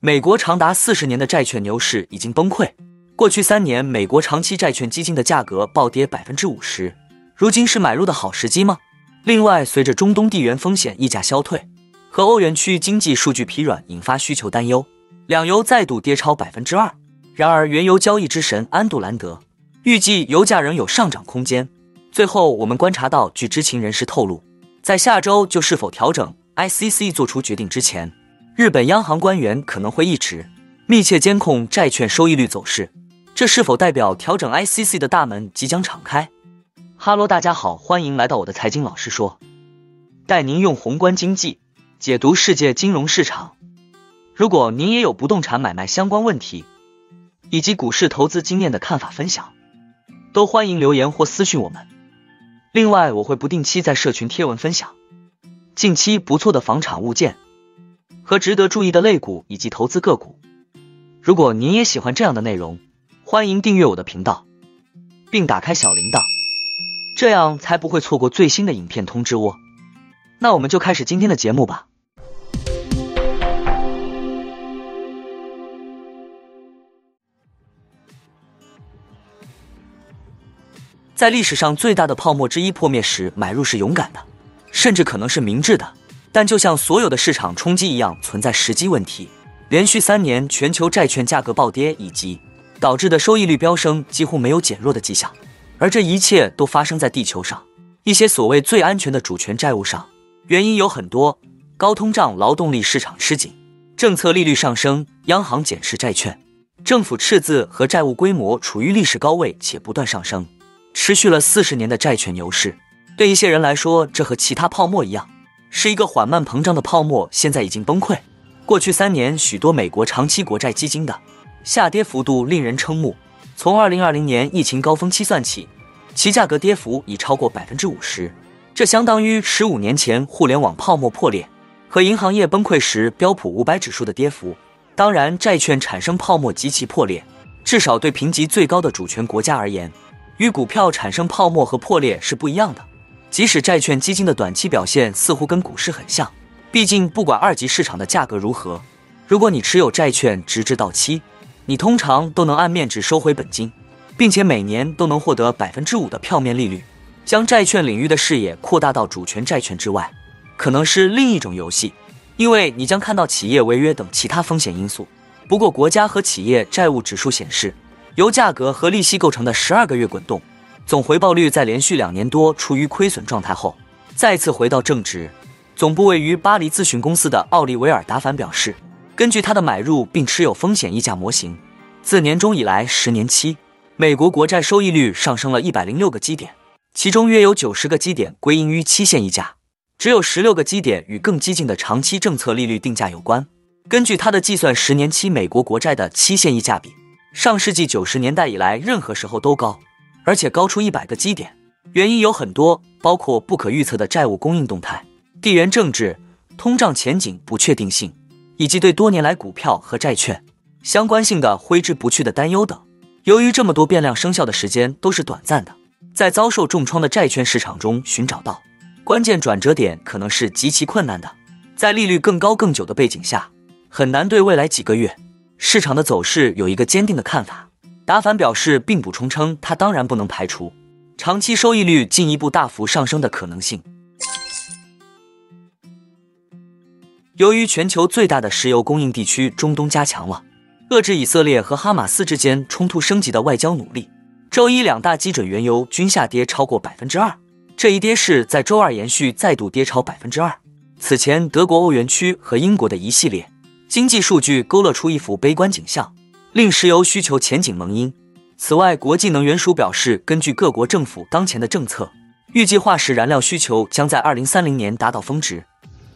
美国长达四十年的债券牛市已经崩溃。过去三年，美国长期债券基金的价格暴跌百分之五十。如今是买入的好时机吗？另外，随着中东地缘风险溢价消退和欧元区经济数据疲软引发需求担忧，两油再度跌超百分之二。然而，原油交易之神安杜兰德预计油价仍有上涨空间。最后，我们观察到，据知情人士透露，在下周就是否调整 ICC 做出决定之前，日本央行官员可能会一直密切监控债券收益率走势。这是否代表调整 ICC 的大门即将敞开？哈喽，大家好，欢迎来到我的财经老师说，带您用宏观经济解读世界金融市场。如果您也有不动产买卖相关问题，以及股市投资经验的看法分享，都欢迎留言或私讯我们。另外，我会不定期在社群贴文分享近期不错的房产物件和值得注意的类股以及投资个股。如果您也喜欢这样的内容，欢迎订阅我的频道，并打开小铃铛。这样才不会错过最新的影片通知哦。那我们就开始今天的节目吧。在历史上最大的泡沫之一破灭时，买入是勇敢的，甚至可能是明智的。但就像所有的市场冲击一样，存在时机问题。连续三年全球债券价格暴跌以及导致的收益率飙升，几乎没有减弱的迹象。而这一切都发生在地球上一些所谓最安全的主权债务上，原因有很多：高通胀、劳动力市场吃紧、政策利率上升、央行减持债券、政府赤字和债务规模处于历史高位且不断上升，持续了四十年的债券牛市。对一些人来说，这和其他泡沫一样，是一个缓慢膨胀的泡沫，现在已经崩溃。过去三年，许多美国长期国债基金的下跌幅度令人瞠目。从二零二零年疫情高峰期算起，其价格跌幅已超过百分之五十，这相当于十五年前互联网泡沫破裂和银行业崩溃时标普五百指数的跌幅。当然，债券产生泡沫及其破裂，至少对评级最高的主权国家而言，与股票产生泡沫和破裂是不一样的。即使债券基金的短期表现似乎跟股市很像，毕竟不管二级市场的价格如何，如果你持有债券直至到期。你通常都能按面值收回本金，并且每年都能获得百分之五的票面利率。将债券领域的视野扩大到主权债券之外，可能是另一种游戏，因为你将看到企业违约等其他风险因素。不过，国家和企业债务指数显示，由价格和利息构成的十二个月滚动总回报率在连续两年多处于亏损状态后，再次回到正值。总部位于巴黎咨询公司的奥利维尔·达凡表示。根据他的买入并持有风险溢价模型，自年中以来，十年期美国国债收益率上升了一百零六个基点，其中约有九十个基点归因于期限溢价，只有十六个基点与更激进的长期政策利率定价有关。根据他的计算，十年期美国国债的期限溢价比上世纪九十年代以来任何时候都高，而且高出一百个基点。原因有很多，包括不可预测的债务供应动态、地缘政治、通胀前景不确定性。以及对多年来股票和债券相关性的挥之不去的担忧等。由于这么多变量生效的时间都是短暂的，在遭受重创的债券市场中寻找到关键转折点可能是极其困难的。在利率更高更久的背景下，很难对未来几个月市场的走势有一个坚定的看法。达凡表示，并补充称，他当然不能排除长期收益率进一步大幅上升的可能性。由于全球最大的石油供应地区中东加强了遏制以色列和哈马斯之间冲突升级的外交努力，周一两大基准原油均下跌超过百分之二。这一跌势在周二延续，再度跌超百分之二。此前，德国、欧元区和英国的一系列经济数据勾勒出一幅悲观景象，令石油需求前景蒙阴。此外，国际能源署表示，根据各国政府当前的政策，预计化石燃料需求将在二零三零年达到峰值。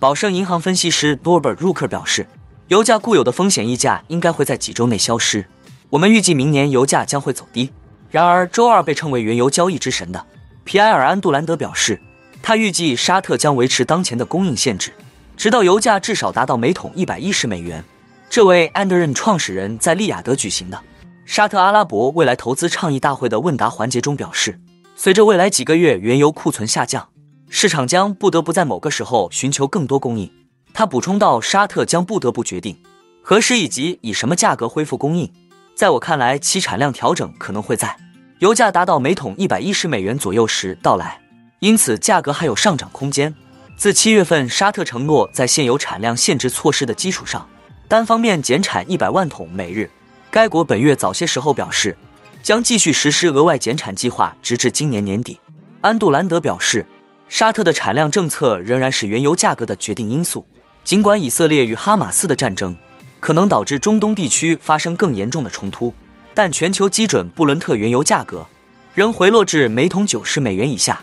宝盛银行分析师 Norbert Rucker 表示，油价固有的风险溢价应该会在几周内消失。我们预计明年油价将会走低。然而，周二被称为原油交易之神的皮埃尔·安杜兰德表示，他预计沙特将维持当前的供应限制，直到油价至少达到每桶一百一十美元。这位安德任创始人在利雅得举行的沙特阿拉伯未来投资倡议大会的问答环节中表示，随着未来几个月原油库存下降。市场将不得不在某个时候寻求更多供应。他补充道：“沙特将不得不决定何时以及以什么价格恢复供应？在我看来，其产量调整可能会在油价达到每桶一百一十美元左右时到来，因此价格还有上涨空间。自七月份沙特承诺在现有产量限制措施的基础上，单方面减产一百万桶每日，该国本月早些时候表示将继续实施额外减产计划，直至今年年底。安杜兰德表示，沙特的产量政策仍然是原油价格的决定因素。尽管以色列与哈马斯的战争可能导致中东地区发生更严重的冲突，但全球基准布伦特原油价格仍回落至每桶九十美元以下。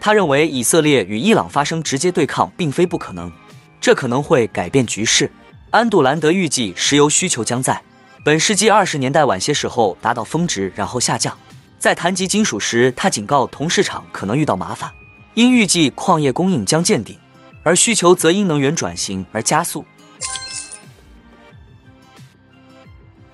他认为以色列与伊朗发生直接对抗并非不可能，这可能会改变局势。安杜兰德预计，石油需求将在本世纪二十年代晚些时候达到峰值，然后下降。在谈及金属时，他警告铜市场可能遇到麻烦，因预计矿业供应将见顶，而需求则因能源转型而加速。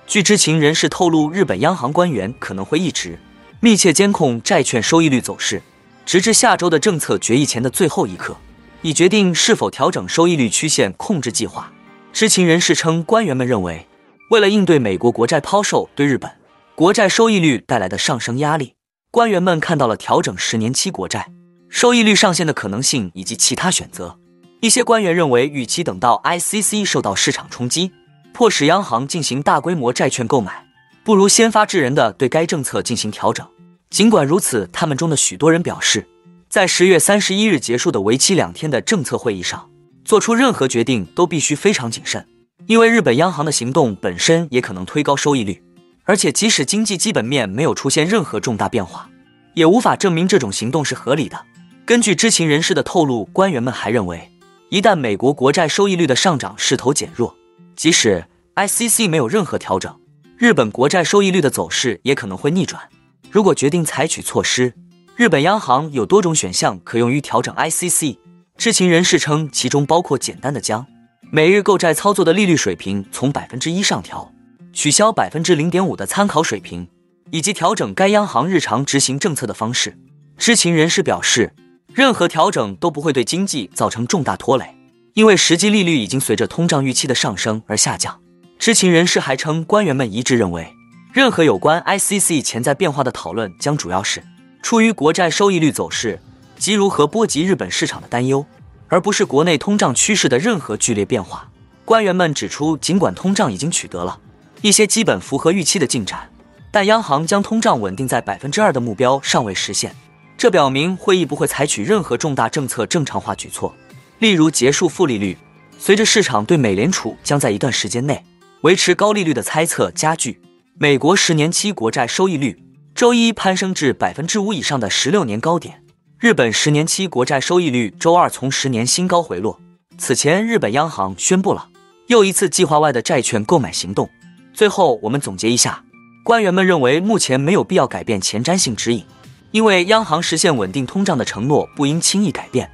据知情人士透露，日本央行官员可能会一直密切监控债券收益率走势。直至下周的政策决议前的最后一刻，以决定是否调整收益率曲线控制计划。知情人士称，官员们认为，为了应对美国国债抛售对日本国债收益率带来的上升压力，官员们看到了调整十年期国债收益率上限的可能性以及其他选择。一些官员认为，与其等到 ICC 受到市场冲击，迫使央行进行大规模债券购买，不如先发制人的对该政策进行调整。尽管如此，他们中的许多人表示，在十月三十一日结束的为期两天的政策会议上，做出任何决定都必须非常谨慎，因为日本央行的行动本身也可能推高收益率。而且，即使经济基本面没有出现任何重大变化，也无法证明这种行动是合理的。根据知情人士的透露，官员们还认为，一旦美国国债收益率的上涨势头减弱，即使 ICC 没有任何调整，日本国债收益率的走势也可能会逆转。如果决定采取措施，日本央行有多种选项可用于调整 ICC。知情人士称，其中包括简单的将每日购债操作的利率水平从百分之一上调，取消百分之零点五的参考水平，以及调整该央行日常执行政策的方式。知情人士表示，任何调整都不会对经济造成重大拖累，因为实际利率已经随着通胀预期的上升而下降。知情人士还称，官员们一致认为。任何有关 ICC 潜在变化的讨论将主要是出于国债收益率走势即如何波及日本市场的担忧，而不是国内通胀趋势的任何剧烈变化。官员们指出，尽管通胀已经取得了一些基本符合预期的进展，但央行将通胀稳定在百分之二的目标尚未实现。这表明会议不会采取任何重大政策正常化举措，例如结束负利率。随着市场对美联储将在一段时间内维持高利率的猜测加剧。美国十年期国债收益率周一攀升至百分之五以上的十六年高点。日本十年期国债收益率周二从十年新高回落。此前，日本央行宣布了又一次计划外的债券购买行动。最后，我们总结一下：官员们认为目前没有必要改变前瞻性指引，因为央行实现稳定通胀的承诺不应轻易改变。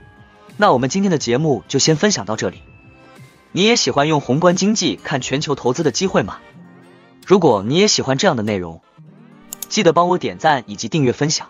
那我们今天的节目就先分享到这里。你也喜欢用宏观经济看全球投资的机会吗？如果你也喜欢这样的内容，记得帮我点赞以及订阅分享